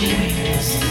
Yes.